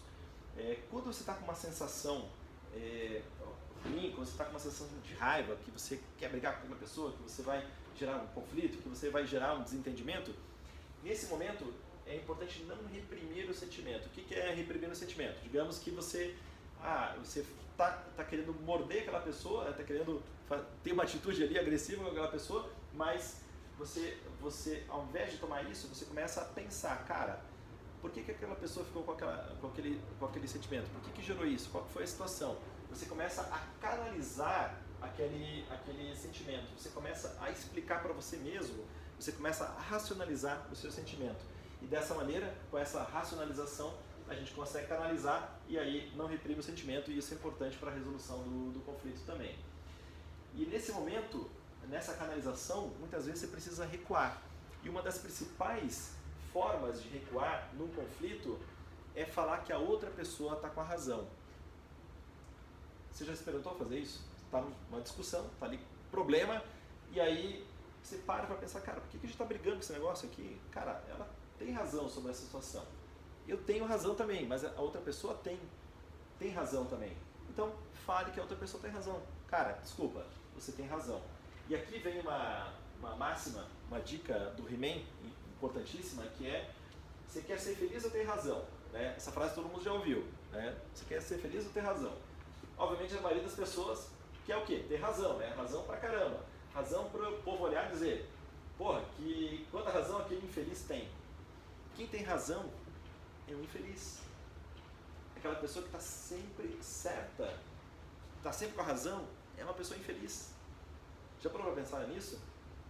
É, quando você está com uma sensação é, ruim, quando você está com uma sensação de raiva, que você quer brigar com aquela pessoa, que você vai gerar um conflito, que você vai gerar um desentendimento, nesse momento é importante não reprimir o sentimento. O que é reprimir o sentimento? Digamos que você ah, você está tá querendo morder aquela pessoa, está querendo ter uma atitude ali agressiva com aquela pessoa, mas você, você, ao invés de tomar isso, você começa a pensar, cara, por que, que aquela pessoa ficou com, aquela, com, aquele, com aquele sentimento? Por que, que gerou isso? Qual foi a situação? Você começa a canalizar aquele, aquele sentimento, você começa a explicar para você mesmo, você começa a racionalizar o seu sentimento. E dessa maneira, com essa racionalização, a gente consegue canalizar e aí não reprime o sentimento e isso é importante para a resolução do, do conflito também. E nesse momento, nessa canalização, muitas vezes você precisa recuar. E uma das principais formas de recuar num conflito é falar que a outra pessoa está com a razão. Você já experimentou fazer isso? Está numa discussão, está ali problema, e aí você para para pensar, cara, por que a gente está brigando com esse negócio aqui? Cara, ela tem razão sobre essa situação eu tenho razão também, mas a outra pessoa tem, tem razão também. Então, fale que a outra pessoa tem razão. Cara, desculpa, você tem razão. E aqui vem uma, uma máxima, uma dica do He-Man, importantíssima, que é você quer ser feliz ou ter razão? Né? Essa frase todo mundo já ouviu. Né? Você quer ser feliz ou ter razão? Obviamente a maioria das pessoas quer o quê? Ter razão, né? Razão pra caramba. Razão para o povo olhar e dizer, porra, que quanta razão aquele infeliz tem. Quem tem razão é um infeliz. Aquela pessoa que está sempre certa, está sempre com a razão, é uma pessoa infeliz. Já parou para pensar nisso?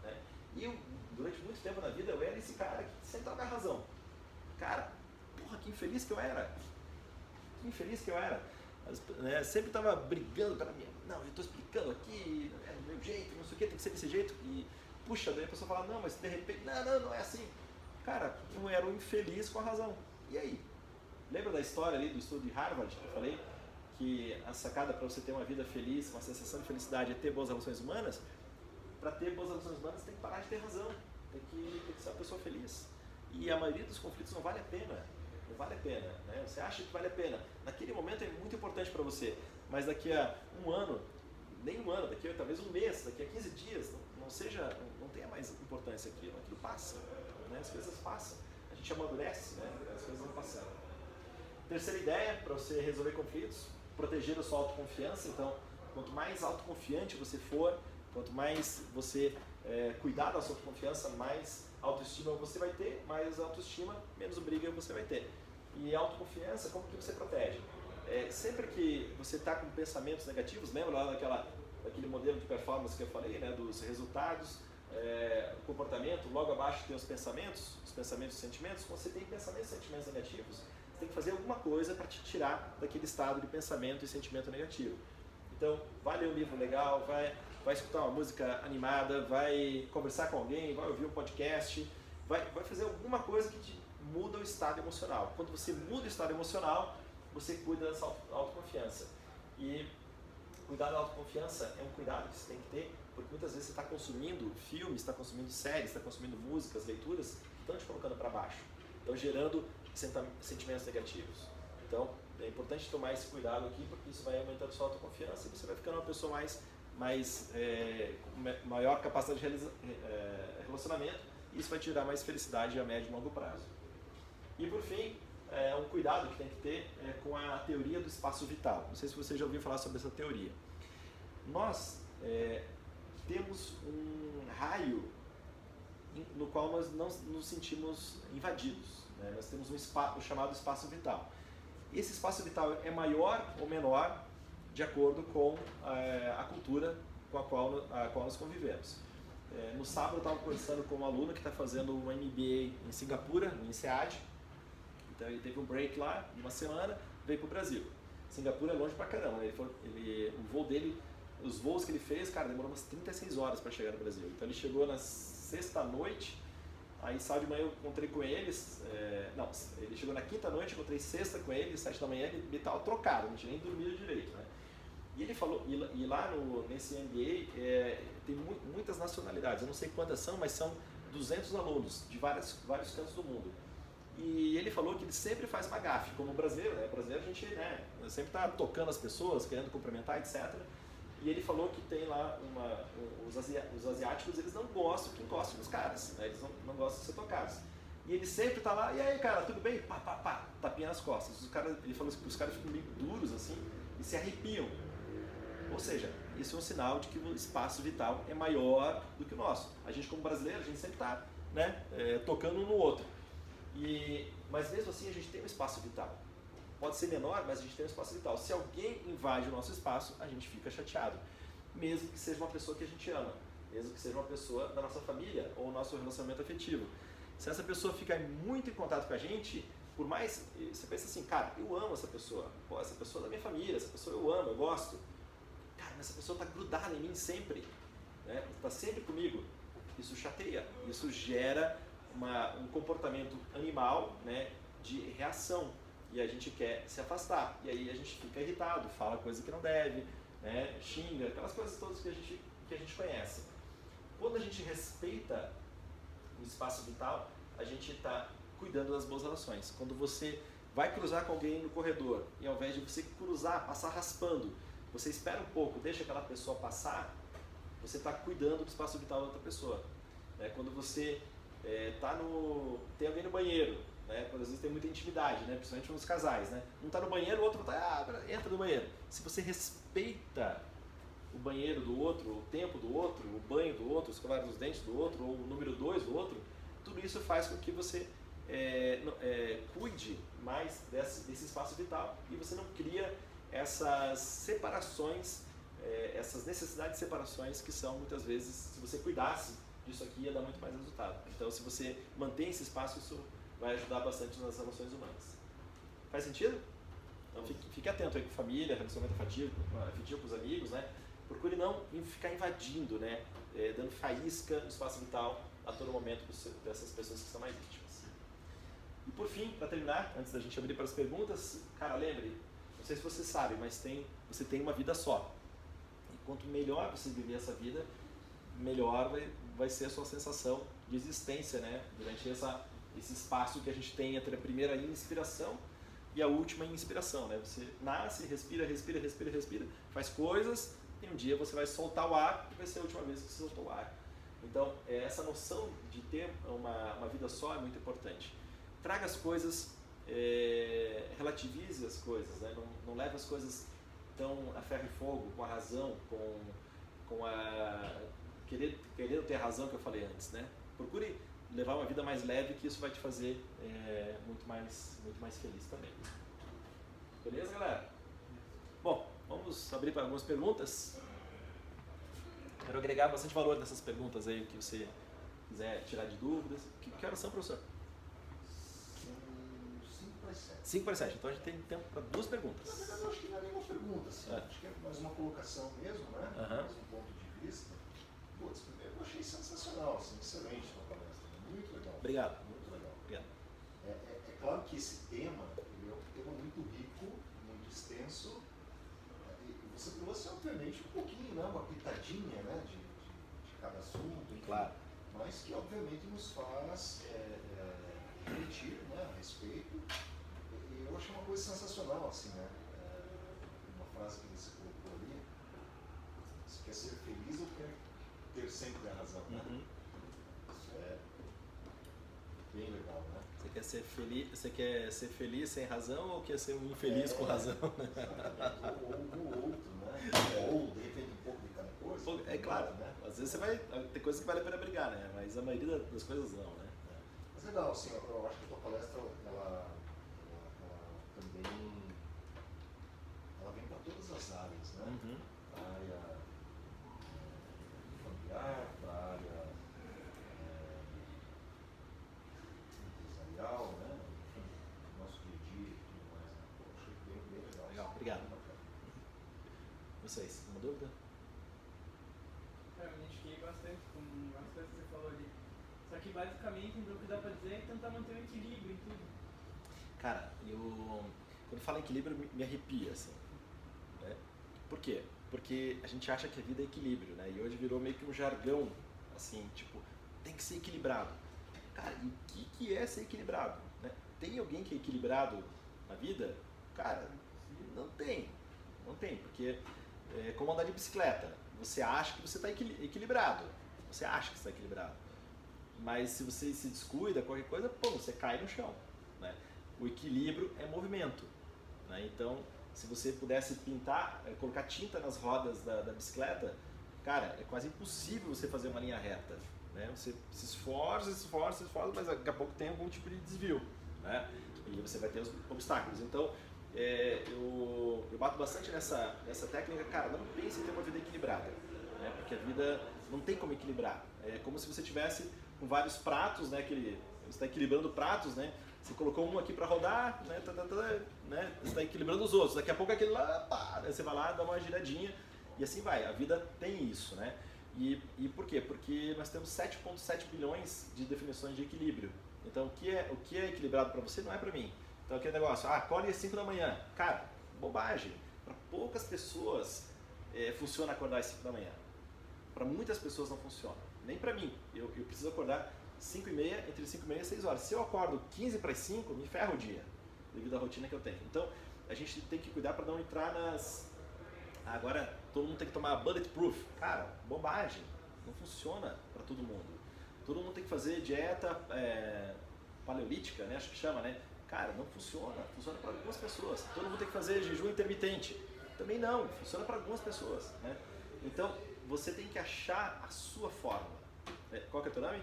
Né? E eu, durante muito tempo na vida, eu era esse cara que sempre estava com a razão. Cara, porra, que infeliz que eu era. Que infeliz que eu era. Né, sempre estava brigando para mim. Não, eu estou explicando aqui, é do meu jeito, não sei o que, tem que ser desse jeito. E, puxa, daí a pessoa fala, não, mas de repente, não, não, não é assim. Cara, eu era um infeliz com a razão. E aí? Lembra da história ali do estudo de Harvard que eu falei? Que a sacada para você ter uma vida feliz, uma sensação de felicidade é ter boas relações humanas? Para ter boas relações humanas tem que parar de ter razão, tem que, tem que ser uma pessoa feliz. E a maioria dos conflitos não vale a pena. Não vale a pena. Né? Você acha que vale a pena. Naquele momento é muito importante para você, mas daqui a um ano, nem um ano, daqui a talvez um mês, daqui a 15 dias, não, não seja, não, não tenha mais importância aquilo. Aquilo passa. Né? As coisas passam gente amadurece, né? As coisas vão passando. Terceira ideia para você resolver conflitos, proteger a sua autoconfiança. Então, quanto mais autoconfiante você for, quanto mais você é, cuidar da sua autoconfiança, mais autoestima você vai ter, mais autoestima, menos briga você vai ter. E autoconfiança, como que você protege? É, sempre que você está com pensamentos negativos, lembra lá daquela, daquele modelo de performance que eu falei, né, dos resultados, é, o comportamento, logo abaixo tem os pensamentos, os pensamentos e sentimentos. Quando você tem pensamentos e sentimentos negativos, você tem que fazer alguma coisa para te tirar daquele estado de pensamento e sentimento negativo. Então, vai ler um livro legal, vai, vai escutar uma música animada, vai conversar com alguém, vai ouvir um podcast, vai, vai fazer alguma coisa que te muda o estado emocional. Quando você muda o estado emocional, você cuida dessa autoconfiança. E cuidar da autoconfiança é um cuidado que você tem que ter porque muitas vezes você está consumindo filmes, está consumindo séries, está consumindo músicas, leituras que estão te colocando para baixo, estão gerando sentimentos negativos. Então, é importante tomar esse cuidado aqui, porque isso vai aumentando sua autoconfiança e você vai ficando uma pessoa mais, mais é, com maior capacidade de é, relacionamento e isso vai te dar mais felicidade a médio e longo prazo. E por fim, é, um cuidado que tem que ter é com a teoria do espaço vital. Não sei se você já ouviu falar sobre essa teoria. Nós é, temos um raio no qual nós não nos sentimos invadidos. Né? Nós temos um espaço, o chamado espaço vital. Esse espaço vital é maior ou menor de acordo com é, a cultura com a qual, a qual nós convivemos. É, no sábado eu estava conversando com um aluno que está fazendo um MBA em Singapura, no INSEAD. Então ele teve um break lá, uma semana, veio para o Brasil. Singapura é longe pra caramba, né? ele, foi, ele, o voo dele os voos que ele fez, cara, demorou umas 36 horas para chegar no Brasil. Então ele chegou na sexta noite, aí sábado de manhã eu encontrei com eles, é, não, ele chegou na quinta noite, encontrei sexta com ele, sete da manhã ele estava trocado, não tinha nem dormido direito, né? E ele falou, e, lá no, nesse MBA é, tem mu muitas nacionalidades, eu não sei quantas são, mas são 200 alunos de várias, vários cantos do mundo. E ele falou que ele sempre faz uma gafe, como brasileiro, né? Brasileiro a gente né, sempre está tocando as pessoas, querendo cumprimentar, etc. E ele falou que tem lá uma, os, asiáticos, eles não gostam que encostem nos caras, né? eles não, não gostam de ser tocados. E ele sempre tá lá, e aí cara, tudo bem? Pá, pá, pá, tapinha nas costas. Os cara, ele falou que os caras ficam meio duros assim e se arrepiam. Ou seja, isso é um sinal de que o espaço vital é maior do que o nosso. A gente como brasileiro, a gente sempre está né, é, tocando um no outro. E, mas mesmo assim a gente tem um espaço vital. Pode ser menor, mas a gente tem um espaço vital. Se alguém invade o nosso espaço, a gente fica chateado. Mesmo que seja uma pessoa que a gente ama. Mesmo que seja uma pessoa da nossa família ou nosso relacionamento afetivo. Se essa pessoa ficar muito em contato com a gente, por mais. Você pensa assim, cara, eu amo essa pessoa. Pô, essa pessoa é da minha família, essa pessoa eu amo, eu gosto. Cara, mas essa pessoa está grudada em mim sempre. Está né? Tá sempre comigo. Isso chateia. Isso gera uma, um comportamento animal né, de reação. E a gente quer se afastar. E aí a gente fica irritado, fala coisa que não deve, né, xinga, aquelas coisas todas que a gente, que a gente conhece. Quando a gente respeita o espaço vital, a gente está cuidando das boas relações. Quando você vai cruzar com alguém no corredor e ao invés de você cruzar, passar raspando, você espera um pouco, deixa aquela pessoa passar, você está cuidando do espaço vital da outra pessoa. É, quando você é, tá no tem alguém no banheiro, né? Quando às vezes tem muita intimidade, né? Principalmente nos casais, né? Um está no banheiro, o outro está ah, entra no banheiro. Se você respeita o banheiro do outro, o tempo do outro, o banho do outro, escovar os dentes do outro, ou o número 2 do outro, tudo isso faz com que você é, é, cuide mais desse, desse, espaço vital e você não cria essas separações, é, essas necessidades de separações que são muitas vezes, se você cuidasse disso aqui, ia dar muito mais resultado. Então, se você mantém esse espaço, isso vai ajudar bastante nas relações humanas. Faz sentido? Então, fique, fique atento aí com família, relacionamento afetivo, afetivo com os amigos, né? Procure não ficar invadindo, né? É, dando faísca no espaço vital a todo momento dessas pessoas que são mais íntimas. E por fim, para terminar, antes da gente abrir para as perguntas, cara, lembre, não sei se você sabe, mas tem, você tem uma vida só. E quanto melhor você viver essa vida, melhor vai, vai ser a sua sensação de existência, né? Durante essa, esse espaço que a gente tem entre a primeira inspiração e a última inspiração, né? Você nasce, respira, respira, respira, respira, faz coisas e um dia você vai soltar o ar e vai ser a última vez que você soltou o ar. Então, é, essa noção de ter uma, uma vida só é muito importante. Traga as coisas, é, relativize as coisas, né? não, não leve as coisas tão a ferro e fogo, com a razão, com, com a querer, querendo ter a razão que eu falei antes. Né? Procure levar uma vida mais leve, que isso vai te fazer é, muito, mais, muito mais feliz também. Beleza, galera? Bom, vamos abrir para algumas perguntas. Quero agregar bastante valor nessas perguntas aí, que você quiser tirar de dúvidas. Que, que horas são, professor?
São 5 para 7.
5 para 7. Então a gente tem tempo para duas perguntas.
Na verdade, eu acho que não é nenhuma pergunta. Assim. É. Acho que é mais uma colocação mesmo, né? Uh -huh. Mais um ponto de vista. Putz, primeiro eu achei sensacional, assim, excelente palestra. Muito legal.
Obrigado.
Muito legal.
Obrigado.
É, é, é claro que esse tema é um tema muito rico, muito extenso. E você trouxe, obviamente, um pouquinho, né? uma pitadinha né? de, de, de cada assunto. Enfim,
claro.
Mas que, obviamente, nos faz é, é, refletir né? a respeito. E eu achei uma coisa sensacional, assim, né? É, uma frase que você colocou ali. Você quer ser feliz ou quer ter sempre a razão, né?
Uhum.
Isso é bem legal, né?
Você quer ser feliz, você quer ser feliz sem razão ou quer ser um infeliz é, com razão? [LAUGHS]
Ou o outro, né? Ou de repente um pouco de cada coisa.
É claro, né? Às vezes você vai. Tem coisas que vale a pena brigar, né? Mas a maioria das coisas não, né?
É. Mas legal, assim, eu, eu acho que a tua palestra ela, ela, ela também ela vem para todas as áreas, né?
Uhum.
A área familiar, para a área é, empresarial, né? Enfim, nosso dia a dia e tudo mais. Né? Pô, achei bem, bem legal.
Legal, obrigado. Vocês, uma dúvida?
Eu me identifiquei bastante com as coisas que você falou ali. Só que basicamente então, o que dá pra dizer é tentar manter o equilíbrio em tudo.
Cara, eu. Quando falo em equilíbrio, me arrepia, assim. Né? Por quê? Porque a gente acha que a vida é equilíbrio, né? E hoje virou meio que um jargão, assim, tipo, tem que ser equilibrado. Cara, e o que, que é ser equilibrado? Né? Tem alguém que é equilibrado na vida? Cara, não tem. Não tem, porque é como andar de bicicleta. Você acha que você está equilibrado. Você acha que está equilibrado. Mas se você se descuida, qualquer coisa, pô, você cai no chão. Né? O equilíbrio é movimento. Né? Então, se você pudesse pintar, é, colocar tinta nas rodas da, da, bicicleta, cara, é quase impossível você fazer uma linha reta. Né? Você se esforça, se esforça, se esforça, mas daqui a pouco tem algum tipo de desvio. Né? E você vai ter os obstáculos. Então, é, eu, eu bato bastante nessa, nessa técnica, cara, não pense em ter uma vida equilibrada. Né? Porque a vida não tem como equilibrar. É como se você tivesse com vários pratos, né? Que está equilibrando pratos, né? Você colocou um aqui para rodar, né? Tá, tá, tá, né? Você está equilibrando os outros. Daqui a pouco aquele lá, pá, você vai lá, dá uma giradinha e assim vai. A vida tem isso, né? E, e por quê? Porque nós temos 7,7 bilhões de definições de equilíbrio. Então, o que é, o que é equilibrado para você não é para mim. Então, aquele negócio, ah, acorda às 5 da manhã. Cara, bobagem. Para poucas pessoas é, funciona acordar às 5 da manhã. Para muitas pessoas não funciona. Nem para mim. Eu, eu preciso acordar 5 e meia, entre 5 e meia e 6 horas. Se eu acordo 15 para as 5, me ferra o dia, devido à rotina que eu tenho. Então, a gente tem que cuidar para não entrar nas. Agora, todo mundo tem que tomar bulletproof. Cara, bobagem. Não funciona para todo mundo. Todo mundo tem que fazer dieta é, paleolítica, né? Acho que chama, né? Cara, não funciona. Funciona para algumas pessoas. Todo mundo tem que fazer jejum intermitente. Também não. Funciona para algumas pessoas, né? Então, você tem que achar a sua fórmula. É, qual que é o teu nome?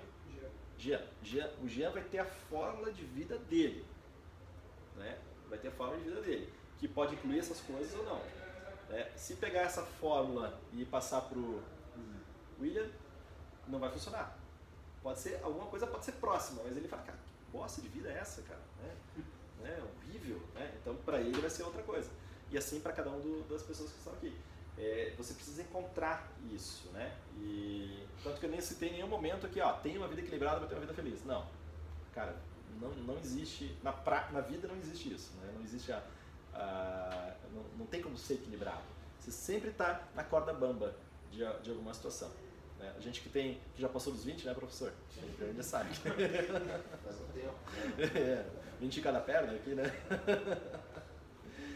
Jean. Jean. O Jean vai ter a fórmula de vida dele. Né? Vai ter a fórmula de vida dele. Que pode incluir essas coisas ou não. É, se pegar essa fórmula e passar para o William, não vai funcionar. Pode ser, alguma coisa pode ser próxima, mas ele fala, cara, que bosta de vida é essa, cara? Né? É horrível. Né? Então, para ele vai ser outra coisa. E assim para cada um do, das pessoas que estão aqui é, você precisa encontrar isso, né? E tanto que eu nem citei em nenhum momento aqui, ó, tem uma vida equilibrada para ter uma vida feliz. Não, cara, não, não existe na pra, na vida não existe isso, né? Não existe a, a não, não, tem como ser equilibrado. Você sempre está na corda bamba de, de alguma situação. Né? A gente que tem que já passou dos 20, né, professor? A gente sabe. [LAUGHS]
Faz um tempo. Né?
É, 20 em cada perna aqui, né?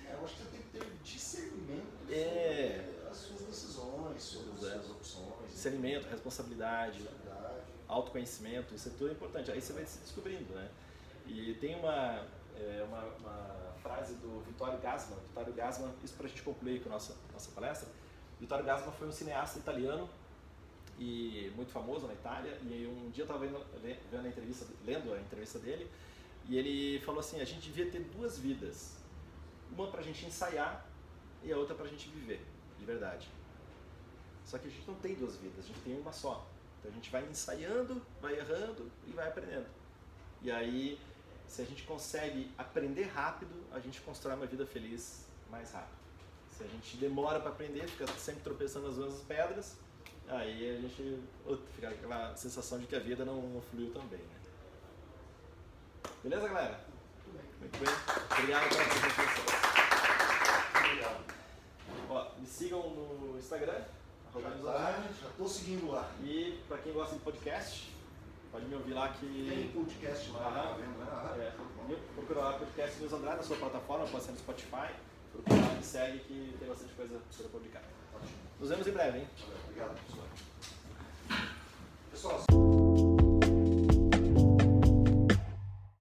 É, eu acho que você tem que ter discernimento
é.
sobre as suas decisões, sobre as suas opções.
Discernimento, responsabilidade, responsabilidade, autoconhecimento, isso é tudo importante. Aí você vai se descobrindo, né? E tem uma, é, uma, uma, frase do Vittorio Gassman, Vittorio Gassman, isso para a gente concluir com a nossa, nossa palestra. Vittorio Gassman foi um cineasta italiano e muito famoso na Itália. E um dia eu estava vendo, vendo a entrevista, lendo a entrevista dele, e ele falou assim: a gente devia ter duas vidas, uma para a gente ensaiar e a outra para a gente viver, de verdade. Só que a gente não tem duas vidas, a gente tem uma só. Então a gente vai ensaiando, vai errando e vai aprendendo. E aí, se a gente consegue aprender rápido, a gente constrói uma vida feliz mais rápido. Se a gente demora para aprender, fica sempre tropeçando nas mesmas pedras, aí a gente fica aquela sensação de que a vida não, fluiu tão bem. Né? Beleza, galera? Muito bem. Obrigado pela presença me sigam no Instagram,
Já estou seguindo lá.
E para quem gosta de podcast, pode me ouvir lá que.
Tem podcast lá, tá vendo, né?
É, procura lá podcast News Andrade na sua plataforma, pode ser no Spotify. Procura lá, me segue que tem bastante coisa para publicar. Nos vemos em breve, hein?
Obrigado, pessoal. Pessoal.